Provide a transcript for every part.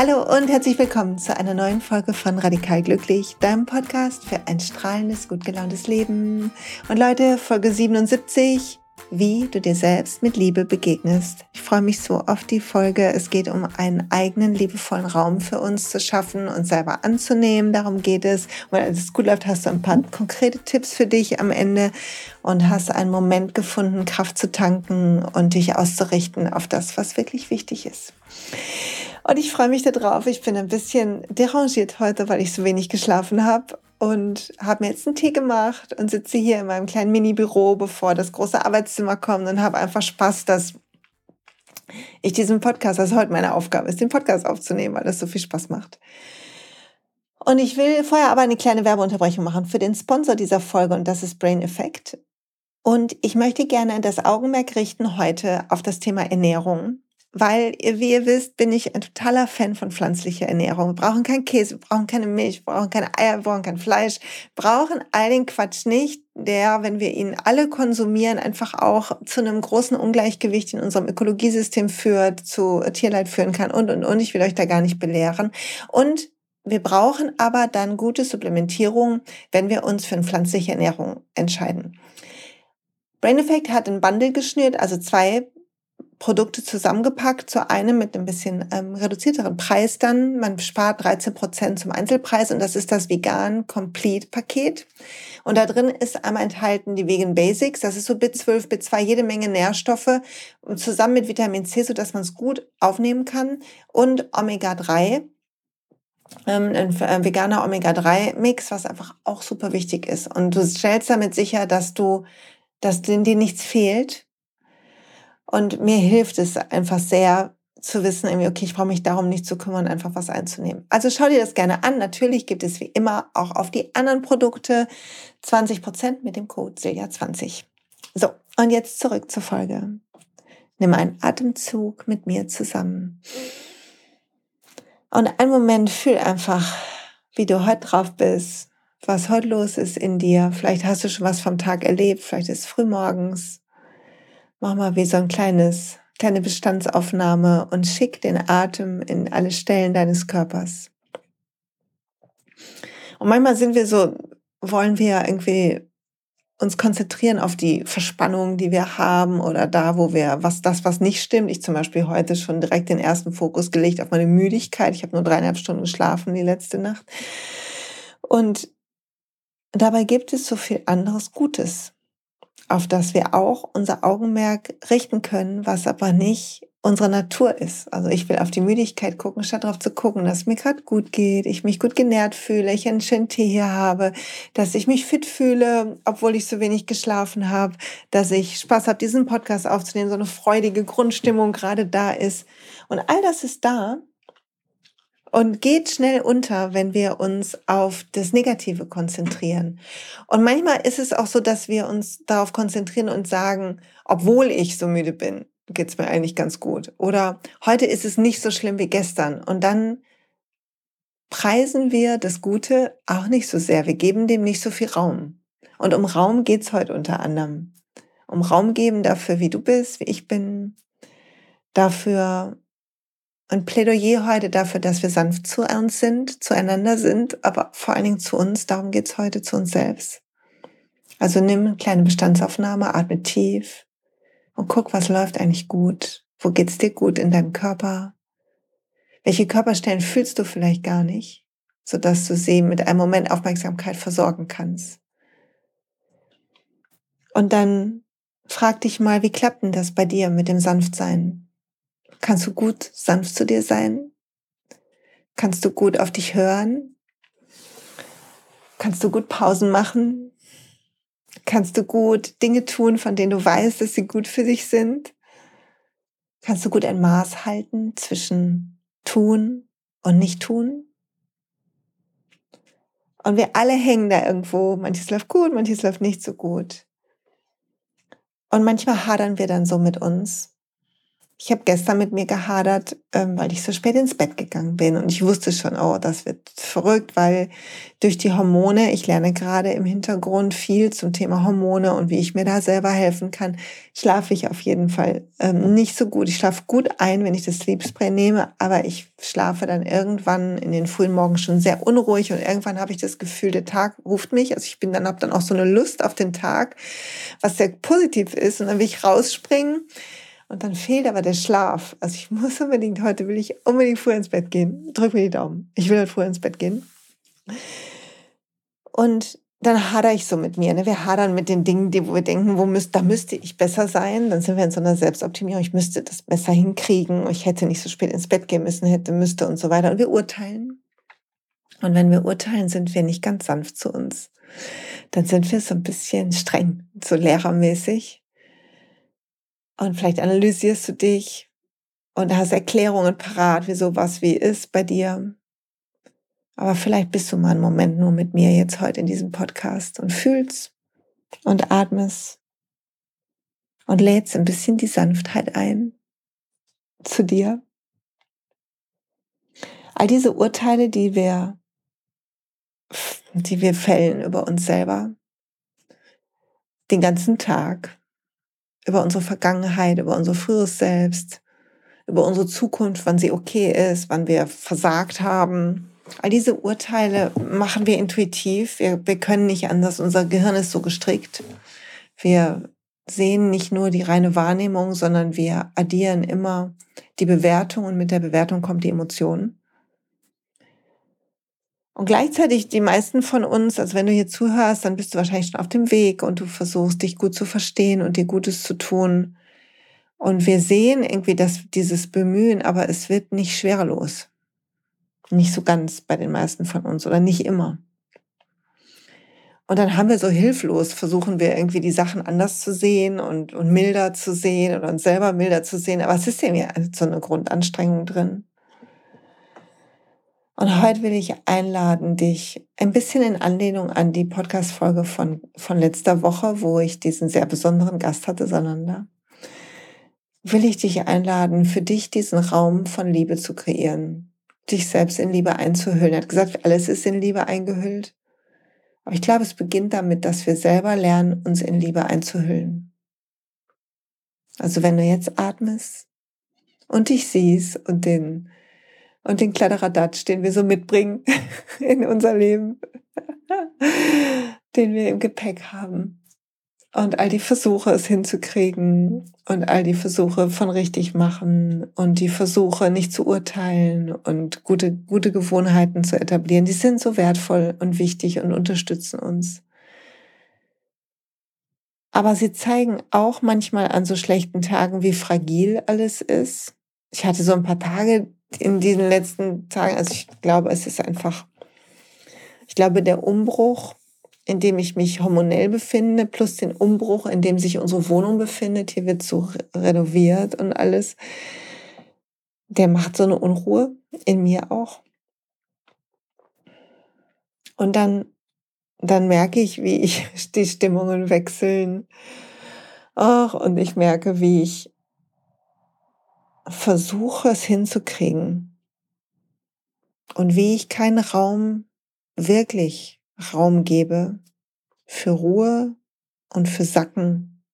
Hallo und herzlich willkommen zu einer neuen Folge von Radikal Glücklich, deinem Podcast für ein strahlendes, gut gelauntes Leben. Und Leute, Folge 77, wie du dir selbst mit Liebe begegnest. Ich freue mich so auf die Folge. Es geht um einen eigenen liebevollen Raum für uns zu schaffen und selber anzunehmen. Darum geht es. Als es gut läuft, hast du ein paar konkrete Tipps für dich am Ende und hast einen Moment gefunden, Kraft zu tanken und dich auszurichten auf das, was wirklich wichtig ist. Und ich freue mich darauf. Ich bin ein bisschen derangiert heute, weil ich so wenig geschlafen habe und habe mir jetzt einen Tee gemacht und sitze hier in meinem kleinen Mini-Büro, bevor das große Arbeitszimmer kommt und habe einfach Spaß, dass ich diesen Podcast, also heute meine Aufgabe ist, den Podcast aufzunehmen, weil das so viel Spaß macht. Und ich will vorher aber eine kleine Werbeunterbrechung machen für den Sponsor dieser Folge und das ist Brain Effect. Und ich möchte gerne das Augenmerk richten heute auf das Thema Ernährung weil, wie ihr wisst, bin ich ein totaler Fan von pflanzlicher Ernährung. Wir brauchen keinen Käse, wir brauchen keine Milch, wir brauchen keine Eier, wir brauchen kein Fleisch, wir brauchen all den Quatsch nicht, der, wenn wir ihn alle konsumieren, einfach auch zu einem großen Ungleichgewicht in unserem Ökologiesystem führt, zu Tierleid führen kann und, und, und. Ich will euch da gar nicht belehren. Und wir brauchen aber dann gute Supplementierung, wenn wir uns für eine pflanzliche Ernährung entscheiden. Brain Effect hat ein Bundle geschnürt, also zwei Produkte zusammengepackt, zu einem mit ein bisschen ähm, reduzierteren Preis dann. Man spart 13 Prozent zum Einzelpreis und das ist das Vegan Complete Paket. Und da drin ist einmal enthalten die Vegan Basics, das ist so B12, B2, jede Menge Nährstoffe zusammen mit Vitamin C, so dass man es gut aufnehmen kann und Omega 3 ähm, ein veganer Omega-3-Mix, was einfach auch super wichtig ist. Und du stellst damit sicher, dass du, dass dir nichts fehlt und mir hilft es einfach sehr zu wissen, irgendwie, okay, ich brauche mich darum nicht zu kümmern, einfach was einzunehmen. Also schau dir das gerne an. Natürlich gibt es wie immer auch auf die anderen Produkte 20 Prozent mit dem Code Silja20. So, und jetzt zurück zur Folge. Nimm einen Atemzug mit mir zusammen. Und einen Moment fühl einfach, wie du heute drauf bist, was heute los ist in dir. Vielleicht hast du schon was vom Tag erlebt, vielleicht ist es frühmorgens Mach mal wie so ein kleines, kleine Bestandsaufnahme und schick den Atem in alle Stellen deines Körpers. Und manchmal sind wir so, wollen wir irgendwie uns konzentrieren auf die Verspannung, die wir haben oder da, wo wir, was das, was nicht stimmt. Ich zum Beispiel heute schon direkt den ersten Fokus gelegt auf meine Müdigkeit. Ich habe nur dreieinhalb Stunden geschlafen die letzte Nacht. Und dabei gibt es so viel anderes Gutes auf das wir auch unser Augenmerk richten können, was aber nicht unsere Natur ist. Also ich will auf die Müdigkeit gucken, statt darauf zu gucken, dass es mir gerade gut geht, ich mich gut genährt fühle, ich einen schönen Tee hier habe, dass ich mich fit fühle, obwohl ich so wenig geschlafen habe, dass ich Spaß habe, diesen Podcast aufzunehmen, so eine freudige Grundstimmung gerade da ist. Und all das ist da, und geht schnell unter, wenn wir uns auf das Negative konzentrieren. Und manchmal ist es auch so, dass wir uns darauf konzentrieren und sagen, obwohl ich so müde bin, geht's mir eigentlich ganz gut. Oder heute ist es nicht so schlimm wie gestern. Und dann preisen wir das Gute auch nicht so sehr. Wir geben dem nicht so viel Raum. Und um Raum geht's heute unter anderem. Um Raum geben dafür, wie du bist, wie ich bin, dafür, ein Plädoyer heute dafür, dass wir sanft zu uns sind, zueinander sind, aber vor allen Dingen zu uns. Darum geht's heute zu uns selbst. Also nimm eine kleine Bestandsaufnahme, atme tief und guck, was läuft eigentlich gut. Wo geht's dir gut in deinem Körper? Welche Körperstellen fühlst du vielleicht gar nicht, sodass du sie mit einem Moment Aufmerksamkeit versorgen kannst? Und dann frag dich mal, wie klappt denn das bei dir mit dem Sanftsein? Kannst du gut sanft zu dir sein? Kannst du gut auf dich hören? Kannst du gut Pausen machen? Kannst du gut Dinge tun, von denen du weißt, dass sie gut für dich sind? Kannst du gut ein Maß halten zwischen tun und nicht tun? Und wir alle hängen da irgendwo. Manches läuft gut, manches läuft nicht so gut. Und manchmal hadern wir dann so mit uns ich habe gestern mit mir gehadert, ähm, weil ich so spät ins Bett gegangen bin und ich wusste schon, oh, das wird verrückt, weil durch die Hormone, ich lerne gerade im Hintergrund viel zum Thema Hormone und wie ich mir da selber helfen kann, schlafe ich auf jeden Fall ähm, nicht so gut. Ich schlafe gut ein, wenn ich das Sleep Spray nehme, aber ich schlafe dann irgendwann in den frühen Morgen schon sehr unruhig und irgendwann habe ich das Gefühl, der Tag ruft mich. Also ich bin dann habe dann auch so eine Lust auf den Tag, was sehr positiv ist und dann will ich rausspringen und dann fehlt aber der Schlaf. Also ich muss unbedingt, heute will ich unbedingt früh ins Bett gehen. Drück mir die Daumen. Ich will heute früh ins Bett gehen. Und dann hader ich so mit mir. Ne? Wir hadern mit den Dingen, die, wo wir denken, wo müsst, da müsste ich besser sein. Dann sind wir in so einer Selbstoptimierung. Ich müsste das besser hinkriegen. Ich hätte nicht so spät ins Bett gehen müssen, hätte, müsste und so weiter. Und wir urteilen. Und wenn wir urteilen, sind wir nicht ganz sanft zu uns. Dann sind wir so ein bisschen streng, so lehrermäßig. Und vielleicht analysierst du dich und hast Erklärungen parat, wie sowas wie ist bei dir. Aber vielleicht bist du mal einen Moment nur mit mir jetzt heute in diesem Podcast und fühlst und atmest und lädst ein bisschen die Sanftheit ein zu dir. All diese Urteile, die wir, die wir fällen über uns selber, den ganzen Tag, über unsere Vergangenheit, über unser früheres Selbst, über unsere Zukunft, wann sie okay ist, wann wir versagt haben. All diese Urteile machen wir intuitiv. Wir, wir können nicht anders. Unser Gehirn ist so gestrickt. Wir sehen nicht nur die reine Wahrnehmung, sondern wir addieren immer die Bewertung und mit der Bewertung kommt die Emotion. Und gleichzeitig die meisten von uns, also wenn du hier zuhörst, dann bist du wahrscheinlich schon auf dem Weg und du versuchst dich gut zu verstehen und dir Gutes zu tun. Und wir sehen irgendwie, dass dieses Bemühen, aber es wird nicht schwerelos. Nicht so ganz bei den meisten von uns oder nicht immer. Und dann haben wir so hilflos, versuchen wir irgendwie die Sachen anders zu sehen und, und milder zu sehen oder uns selber milder zu sehen. Aber es ist ja so eine Grundanstrengung drin. Und heute will ich einladen, dich ein bisschen in Anlehnung an die Podcast-Folge von, von letzter Woche, wo ich diesen sehr besonderen Gast hatte, Sananda, will ich dich einladen, für dich diesen Raum von Liebe zu kreieren, dich selbst in Liebe einzuhüllen. Er hat gesagt, alles ist in Liebe eingehüllt. Aber ich glaube, es beginnt damit, dass wir selber lernen, uns in Liebe einzuhüllen. Also wenn du jetzt atmest und dich siehst und den und den Kladderadatsch, den wir so mitbringen in unser Leben, den wir im Gepäck haben. Und all die Versuche, es hinzukriegen und all die Versuche von richtig machen und die Versuche, nicht zu urteilen und gute, gute Gewohnheiten zu etablieren, die sind so wertvoll und wichtig und unterstützen uns. Aber sie zeigen auch manchmal an so schlechten Tagen, wie fragil alles ist. Ich hatte so ein paar Tage, in diesen letzten Tagen, also ich glaube, es ist einfach, ich glaube, der Umbruch, in dem ich mich hormonell befinde, plus den Umbruch, in dem sich unsere Wohnung befindet, hier wird so renoviert und alles, der macht so eine Unruhe in mir auch. Und dann, dann merke ich, wie ich die Stimmungen wechseln. Ach, und ich merke, wie ich versuche es hinzukriegen und wie ich keinen Raum, wirklich Raum gebe für Ruhe und für Sacken.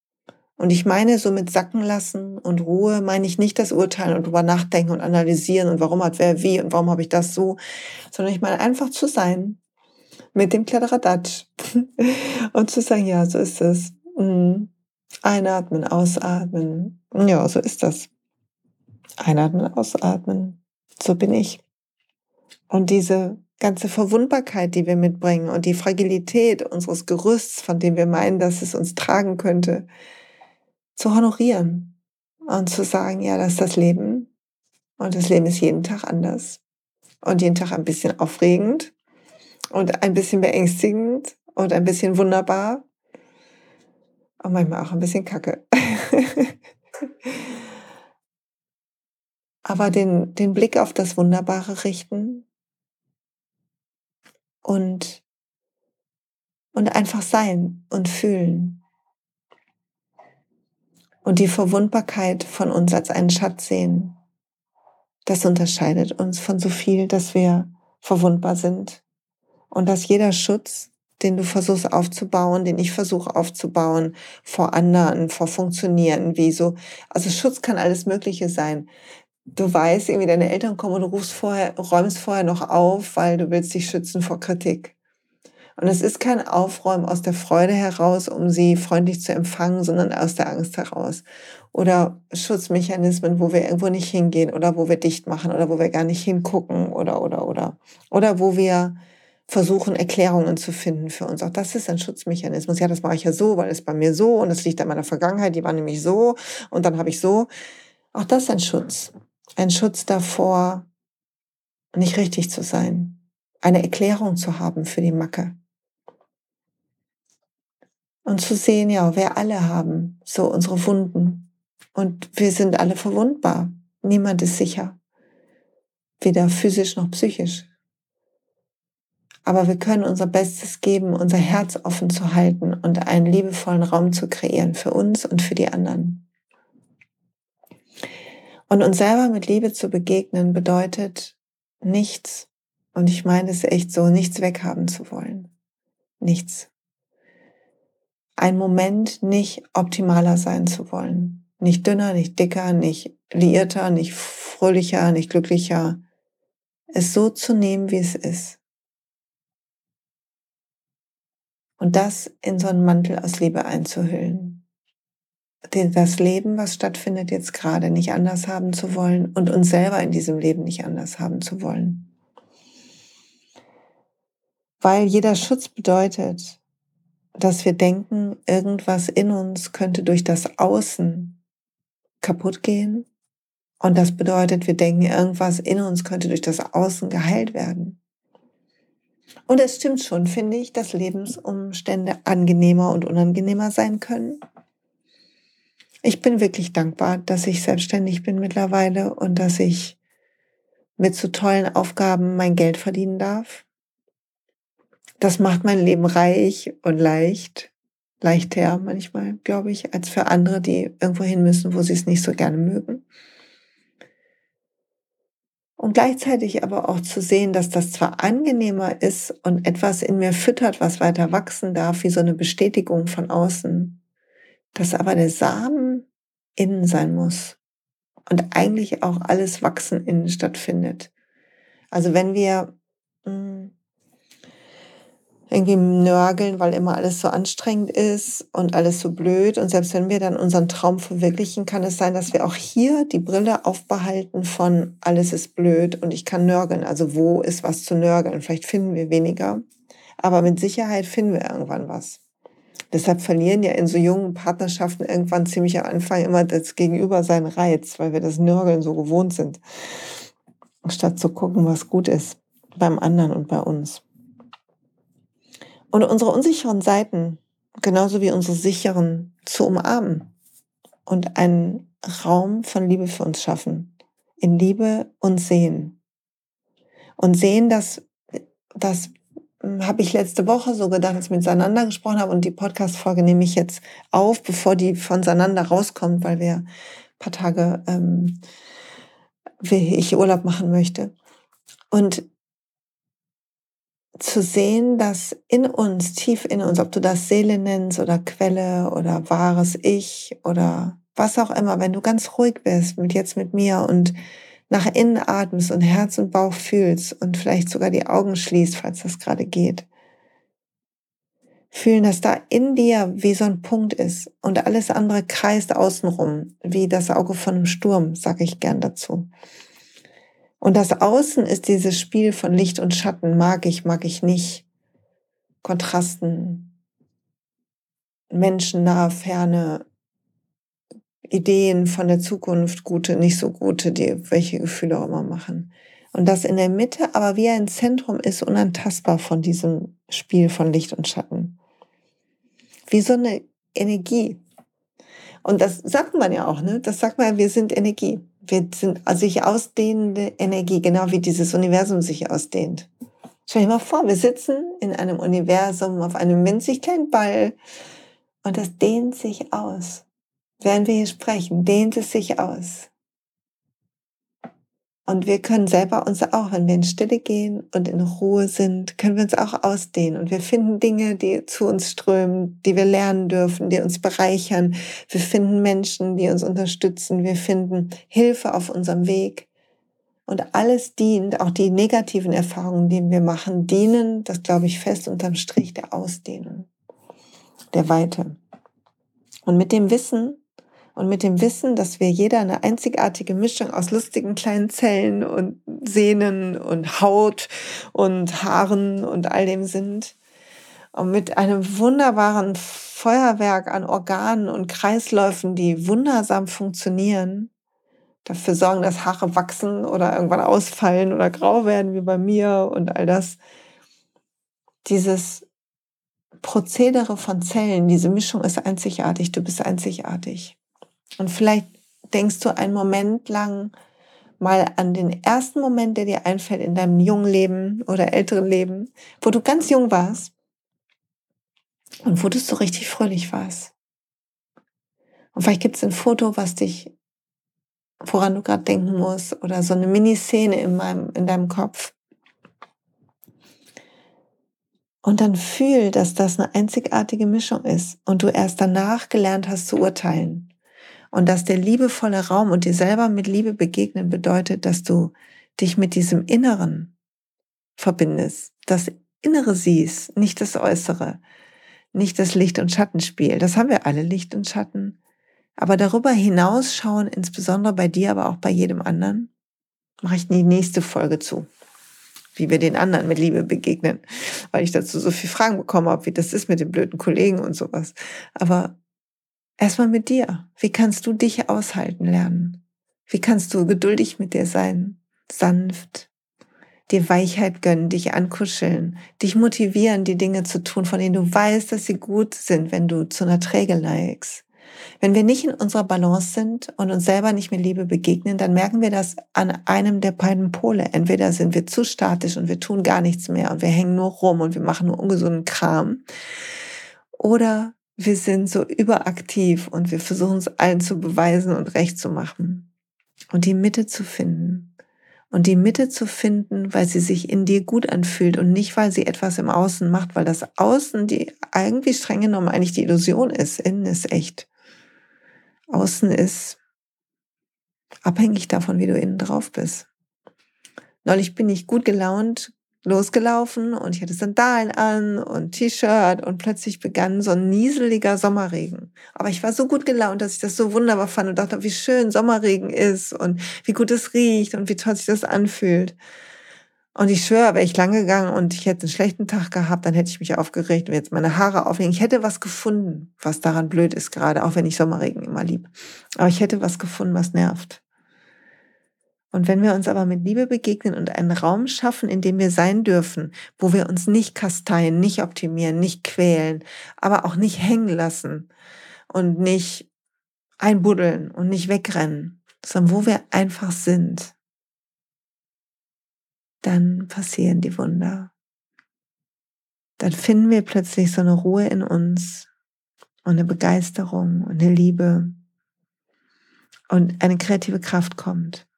Und ich meine, so mit Sacken lassen und Ruhe meine ich nicht das Urteilen und drüber nachdenken und analysieren und warum hat wer wie und warum habe ich das so, sondern ich meine einfach zu sein mit dem Kladderadatsch und zu sagen, ja, so ist es. Mhm. Einatmen, ausatmen. Ja, so ist das. Einatmen, ausatmen. So bin ich. Und diese ganze Verwundbarkeit, die wir mitbringen und die Fragilität unseres Gerüsts, von dem wir meinen, dass es uns tragen könnte, zu honorieren und zu sagen, ja, das ist das Leben. Und das Leben ist jeden Tag anders. Und jeden Tag ein bisschen aufregend und ein bisschen beängstigend und ein bisschen wunderbar. Und manchmal auch ein bisschen kacke. aber den, den Blick auf das Wunderbare richten und, und einfach sein und fühlen. und die Verwundbarkeit von uns als einen Schatz sehen. Das unterscheidet uns von so viel, dass wir verwundbar sind und dass jeder Schutz, den du versuchst aufzubauen, den ich versuche aufzubauen, vor anderen, vor Funktionieren, wie so. Also Schutz kann alles Mögliche sein. Du weißt, irgendwie deine Eltern kommen und du rufst vorher, räumst vorher noch auf, weil du willst dich schützen vor Kritik. Und es ist kein Aufräumen aus der Freude heraus, um sie freundlich zu empfangen, sondern aus der Angst heraus. Oder Schutzmechanismen, wo wir irgendwo nicht hingehen oder wo wir dicht machen oder wo wir gar nicht hingucken oder, oder, oder. Oder wo wir versuchen, Erklärungen zu finden für uns. Auch das ist ein Schutzmechanismus. Ja, das mache ich ja so, weil es bei mir so und es liegt an meiner Vergangenheit, die war nämlich so und dann habe ich so. Auch das ist ein Schutz. Ein Schutz davor, nicht richtig zu sein. Eine Erklärung zu haben für die Macke. Und zu sehen, ja, wir alle haben so unsere Wunden. Und wir sind alle verwundbar. Niemand ist sicher. Weder physisch noch psychisch. Aber wir können unser Bestes geben, unser Herz offen zu halten und einen liebevollen Raum zu kreieren für uns und für die anderen. Und uns selber mit Liebe zu begegnen bedeutet nichts, und ich meine es echt so, nichts weghaben zu wollen. Nichts. Ein Moment nicht optimaler sein zu wollen. Nicht dünner, nicht dicker, nicht liierter, nicht fröhlicher, nicht glücklicher. Es so zu nehmen, wie es ist. und das in so einen Mantel aus Liebe einzuhüllen. Das Leben, was stattfindet jetzt gerade, nicht anders haben zu wollen und uns selber in diesem Leben nicht anders haben zu wollen. Weil jeder Schutz bedeutet, dass wir denken, irgendwas in uns könnte durch das Außen kaputt gehen. Und das bedeutet, wir denken, irgendwas in uns könnte durch das Außen geheilt werden. Und es stimmt schon, finde ich, dass Lebensumstände angenehmer und unangenehmer sein können. Ich bin wirklich dankbar, dass ich selbstständig bin mittlerweile und dass ich mit so tollen Aufgaben mein Geld verdienen darf. Das macht mein Leben reich und leicht, leichter manchmal, glaube ich, als für andere, die irgendwo hin müssen, wo sie es nicht so gerne mögen. Und gleichzeitig aber auch zu sehen, dass das zwar angenehmer ist und etwas in mir füttert, was weiter wachsen darf, wie so eine Bestätigung von außen, dass aber der Samen innen sein muss und eigentlich auch alles Wachsen innen stattfindet. Also wenn wir hm, irgendwie nörgeln, weil immer alles so anstrengend ist und alles so blöd. Und selbst wenn wir dann unseren Traum verwirklichen, kann es sein, dass wir auch hier die Brille aufbehalten von alles ist blöd und ich kann nörgeln. Also wo ist was zu nörgeln? Vielleicht finden wir weniger, aber mit Sicherheit finden wir irgendwann was. Deshalb verlieren ja in so jungen Partnerschaften irgendwann ziemlich am Anfang immer das Gegenüber seinen Reiz, weil wir das Nörgeln so gewohnt sind, statt zu gucken, was gut ist beim anderen und bei uns. Und unsere unsicheren Seiten, genauso wie unsere sicheren, zu umarmen und einen Raum von Liebe für uns schaffen. In Liebe und sehen. Und sehen, dass, das hm, habe ich letzte Woche so gedacht, als ich mit Sananda gesprochen habe und die Podcast-Folge nehme ich jetzt auf, bevor die von Sananda rauskommt, weil wir ein paar Tage, ähm, wie ich Urlaub machen möchte. Und zu sehen, dass in uns, tief in uns, ob du das Seele nennst oder Quelle oder wahres Ich oder was auch immer, wenn du ganz ruhig bist mit jetzt mit mir und nach innen atmest und Herz und Bauch fühlst und vielleicht sogar die Augen schließt, falls das gerade geht. Fühlen, dass da in dir wie so ein Punkt ist und alles andere kreist außenrum, wie das Auge von einem Sturm, sage ich gern dazu. Und das Außen ist dieses Spiel von Licht und Schatten, mag ich, mag ich nicht. Kontrasten, menschennah, ferne Ideen von der Zukunft, gute, nicht so gute, die welche Gefühle auch immer machen. Und das in der Mitte aber wie ein Zentrum ist, unantastbar von diesem Spiel von Licht und Schatten. Wie so eine Energie. Und das sagt man ja auch, ne? Das sagt man, wir sind Energie. Wir sind also sich ausdehnende Energie, genau wie dieses Universum sich ausdehnt. Stell dir mal vor, wir sitzen in einem Universum auf einem winzig kleinen Ball und das dehnt sich aus. Während wir hier sprechen, dehnt es sich aus. Und wir können selber uns auch, wenn wir in Stille gehen und in Ruhe sind, können wir uns auch ausdehnen. Und wir finden Dinge, die zu uns strömen, die wir lernen dürfen, die uns bereichern. Wir finden Menschen, die uns unterstützen. Wir finden Hilfe auf unserem Weg. Und alles dient, auch die negativen Erfahrungen, die wir machen, dienen, das glaube ich fest unterm Strich der Ausdehnung, der Weite. Und mit dem Wissen, und mit dem Wissen, dass wir jeder eine einzigartige Mischung aus lustigen kleinen Zellen und Sehnen und Haut und Haaren und all dem sind. Und mit einem wunderbaren Feuerwerk an Organen und Kreisläufen, die wundersam funktionieren, dafür sorgen, dass Haare wachsen oder irgendwann ausfallen oder grau werden wie bei mir und all das. Dieses Prozedere von Zellen, diese Mischung ist einzigartig, du bist einzigartig. Und vielleicht denkst du einen Moment lang mal an den ersten Moment, der dir einfällt in deinem jungen Leben oder älteren Leben, wo du ganz jung warst und wo du so richtig fröhlich warst. Und vielleicht gibt es ein Foto, was dich, woran du gerade denken musst, oder so eine Miniszene in, meinem, in deinem Kopf. Und dann fühl, dass das eine einzigartige Mischung ist und du erst danach gelernt hast zu urteilen. Und dass der liebevolle Raum und dir selber mit Liebe begegnen bedeutet, dass du dich mit diesem Inneren verbindest, das Innere siehst, nicht das Äußere, nicht das Licht- und Schattenspiel. Das haben wir alle, Licht und Schatten. Aber darüber hinaus schauen, insbesondere bei dir, aber auch bei jedem anderen, mache ich die nächste Folge zu, wie wir den anderen mit Liebe begegnen, weil ich dazu so viel Fragen bekommen habe, wie das ist mit den blöden Kollegen und sowas. Aber Erstmal mit dir. Wie kannst du dich aushalten lernen? Wie kannst du geduldig mit dir sein? Sanft. Dir Weichheit gönnen, dich ankuscheln, dich motivieren, die Dinge zu tun, von denen du weißt, dass sie gut sind, wenn du zu einer Träge neigst. Wenn wir nicht in unserer Balance sind und uns selber nicht mit Liebe begegnen, dann merken wir das an einem der beiden Pole. Entweder sind wir zu statisch und wir tun gar nichts mehr und wir hängen nur rum und wir machen nur ungesunden Kram. Oder wir sind so überaktiv und wir versuchen es allen zu beweisen und recht zu machen. Und die Mitte zu finden. Und die Mitte zu finden, weil sie sich in dir gut anfühlt und nicht, weil sie etwas im Außen macht, weil das Außen, die eigentlich streng genommen eigentlich die Illusion ist. Innen ist echt. Außen ist abhängig davon, wie du innen drauf bist. Neulich bin ich gut gelaunt, losgelaufen und ich hatte Sandalen an und T-Shirt und plötzlich begann so ein nieseliger Sommerregen. Aber ich war so gut gelaunt, dass ich das so wunderbar fand und dachte, wie schön Sommerregen ist und wie gut es riecht und wie toll sich das anfühlt. Und ich schwöre, wäre ich lang gegangen und ich hätte einen schlechten Tag gehabt, dann hätte ich mich aufgeregt und jetzt meine Haare auflegen. Ich hätte was gefunden, was daran blöd ist gerade, auch wenn ich Sommerregen immer lieb. Aber ich hätte was gefunden, was nervt. Und wenn wir uns aber mit Liebe begegnen und einen Raum schaffen, in dem wir sein dürfen, wo wir uns nicht kasteien, nicht optimieren, nicht quälen, aber auch nicht hängen lassen und nicht einbuddeln und nicht wegrennen, sondern wo wir einfach sind, dann passieren die Wunder. Dann finden wir plötzlich so eine Ruhe in uns und eine Begeisterung und eine Liebe und eine kreative Kraft kommt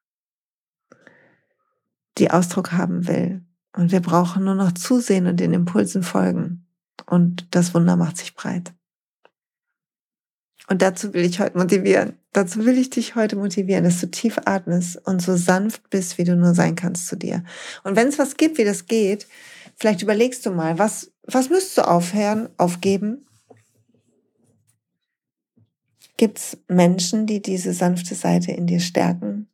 die Ausdruck haben will. Und wir brauchen nur noch zusehen und den Impulsen folgen. Und das Wunder macht sich breit. Und dazu will ich heute motivieren. Dazu will ich dich heute motivieren, dass du tief atmest und so sanft bist, wie du nur sein kannst zu dir. Und wenn es was gibt, wie das geht, vielleicht überlegst du mal, was, was müsstest du aufhören, aufgeben? Gibt es Menschen, die diese sanfte Seite in dir stärken,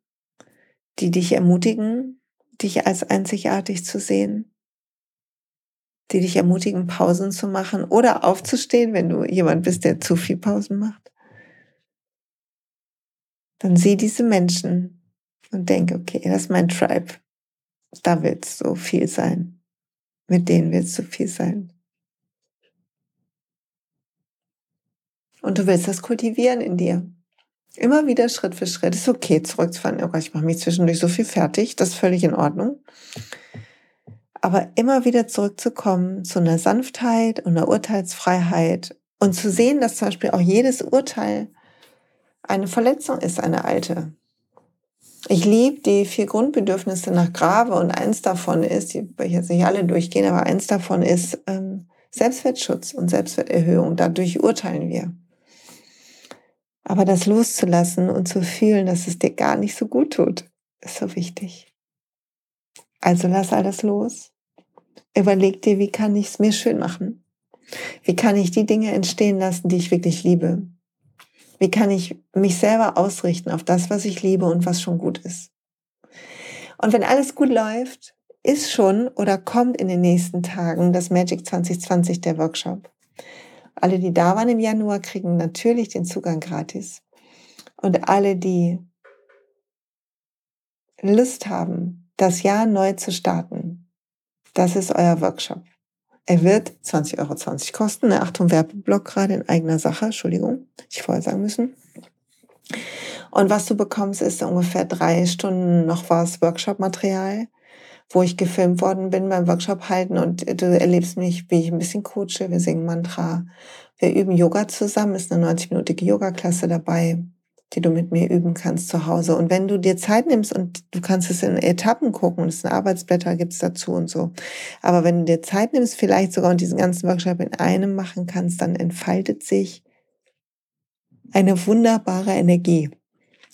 die dich ermutigen, dich als einzigartig zu sehen, die dich ermutigen, Pausen zu machen oder aufzustehen, wenn du jemand bist, der zu viel Pausen macht. Dann sieh diese Menschen und denke, okay, das ist mein Tribe. Da es so viel sein. Mit denen es so viel sein. Und du willst das kultivieren in dir. Immer wieder Schritt für Schritt. Ist okay, zurückzufahren. Oh Gott, ich mache mich zwischendurch so viel fertig. Das ist völlig in Ordnung. Aber immer wieder zurückzukommen zu einer Sanftheit und einer Urteilsfreiheit und zu sehen, dass zum Beispiel auch jedes Urteil eine Verletzung ist, eine alte. Ich liebe die vier Grundbedürfnisse nach Grave und eins davon ist, die will ich jetzt nicht alle durchgehen, aber eins davon ist ähm, Selbstwertschutz und Selbstwerterhöhung. Dadurch urteilen wir. Aber das loszulassen und zu fühlen, dass es dir gar nicht so gut tut, ist so wichtig. Also lass alles los. Überleg dir, wie kann ich es mir schön machen? Wie kann ich die Dinge entstehen lassen, die ich wirklich liebe? Wie kann ich mich selber ausrichten auf das, was ich liebe und was schon gut ist? Und wenn alles gut läuft, ist schon oder kommt in den nächsten Tagen das Magic 2020 der Workshop. Alle, die da waren im Januar, kriegen natürlich den Zugang gratis. Und alle, die Lust haben, das Jahr neu zu starten, das ist euer Workshop. Er wird 20,20 Euro kosten. Ne? Achtung, Werbeblock gerade in eigener Sache. Entschuldigung, ich vorher sagen müssen. Und was du bekommst, ist ungefähr drei Stunden noch was Workshop-Material wo ich gefilmt worden bin beim Workshop halten und du erlebst mich, wie ich ein bisschen coache. Wir singen Mantra. Wir üben Yoga zusammen. Ist eine 90-minütige Yoga-Klasse dabei, die du mit mir üben kannst zu Hause. Und wenn du dir Zeit nimmst und du kannst es in Etappen gucken und es sind Arbeitsblätter gibt's dazu und so. Aber wenn du dir Zeit nimmst, vielleicht sogar und diesen ganzen Workshop in einem machen kannst, dann entfaltet sich eine wunderbare Energie.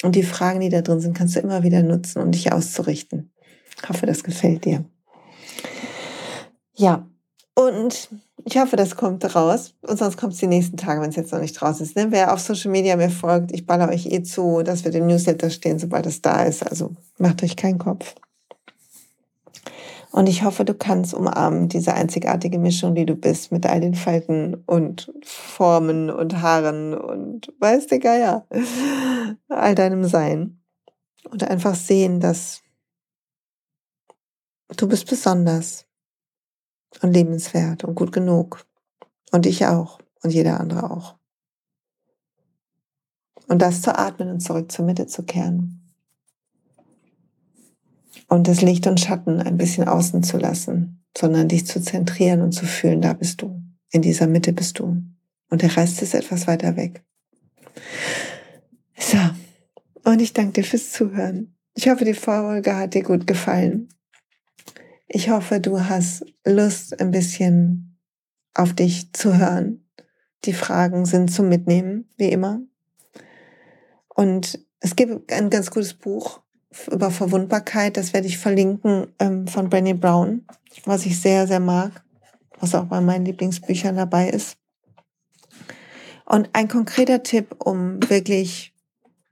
Und die Fragen, die da drin sind, kannst du immer wieder nutzen, um dich auszurichten. Ich hoffe, das gefällt dir. Ja, und ich hoffe, das kommt raus. Und sonst kommt es die nächsten Tage, wenn es jetzt noch nicht draußen ist. Ne? Wer auf Social Media mir folgt, ich baller euch eh zu, dass wir dem Newsletter stehen, sobald es da ist. Also macht euch keinen Kopf. Und ich hoffe, du kannst umarmen diese einzigartige Mischung, die du bist, mit all den Falten und Formen und Haaren und weiß der Geier, all deinem Sein. Und einfach sehen, dass Du bist besonders und lebenswert und gut genug. Und ich auch und jeder andere auch. Und das zu atmen und zurück zur Mitte zu kehren. Und das Licht und Schatten ein bisschen außen zu lassen, sondern dich zu zentrieren und zu fühlen, da bist du. In dieser Mitte bist du. Und der Rest ist etwas weiter weg. So. Und ich danke dir fürs Zuhören. Ich hoffe, die Folge hat dir gut gefallen. Ich hoffe, du hast Lust, ein bisschen auf dich zu hören. Die Fragen sind zum Mitnehmen, wie immer. Und es gibt ein ganz gutes Buch über Verwundbarkeit, das werde ich verlinken, ähm, von Brené Brown, was ich sehr, sehr mag, was auch bei meinen Lieblingsbüchern dabei ist. Und ein konkreter Tipp, um wirklich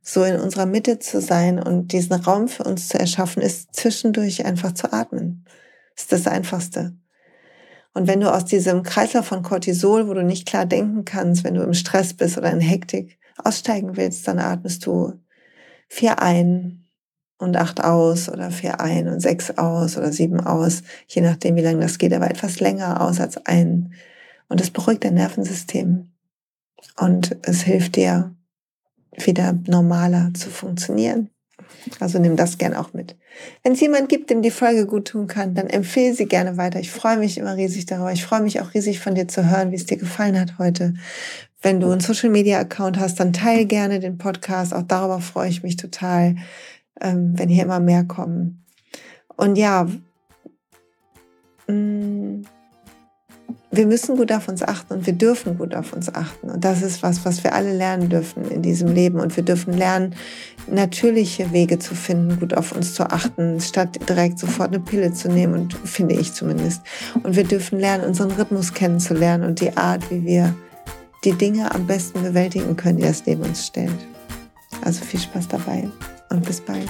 so in unserer Mitte zu sein und diesen Raum für uns zu erschaffen, ist zwischendurch einfach zu atmen ist das Einfachste. Und wenn du aus diesem Kreislauf von Cortisol, wo du nicht klar denken kannst, wenn du im Stress bist oder in Hektik, aussteigen willst, dann atmest du vier ein und acht aus oder vier ein und sechs aus oder sieben aus, je nachdem, wie lange das geht, aber etwas länger aus als ein. Und es beruhigt dein Nervensystem. Und es hilft dir, wieder normaler zu funktionieren. Also nimm das gern auch mit. Wenn es jemand gibt, dem die Folge gut tun kann, dann empfehle sie gerne weiter. Ich freue mich immer riesig darüber. Ich freue mich auch riesig von dir zu hören, wie es dir gefallen hat heute. Wenn du einen Social Media Account hast, dann teile gerne den Podcast. Auch darüber freue ich mich total, ähm, wenn hier immer mehr kommen. Und ja, mh, mm, wir müssen gut auf uns achten und wir dürfen gut auf uns achten. Und das ist was, was wir alle lernen dürfen in diesem Leben. Und wir dürfen lernen, natürliche Wege zu finden, gut auf uns zu achten, statt direkt sofort eine Pille zu nehmen, und finde ich zumindest. Und wir dürfen lernen, unseren Rhythmus kennenzulernen und die Art, wie wir die Dinge am besten bewältigen können, die das Leben uns stellt. Also viel Spaß dabei und bis bald.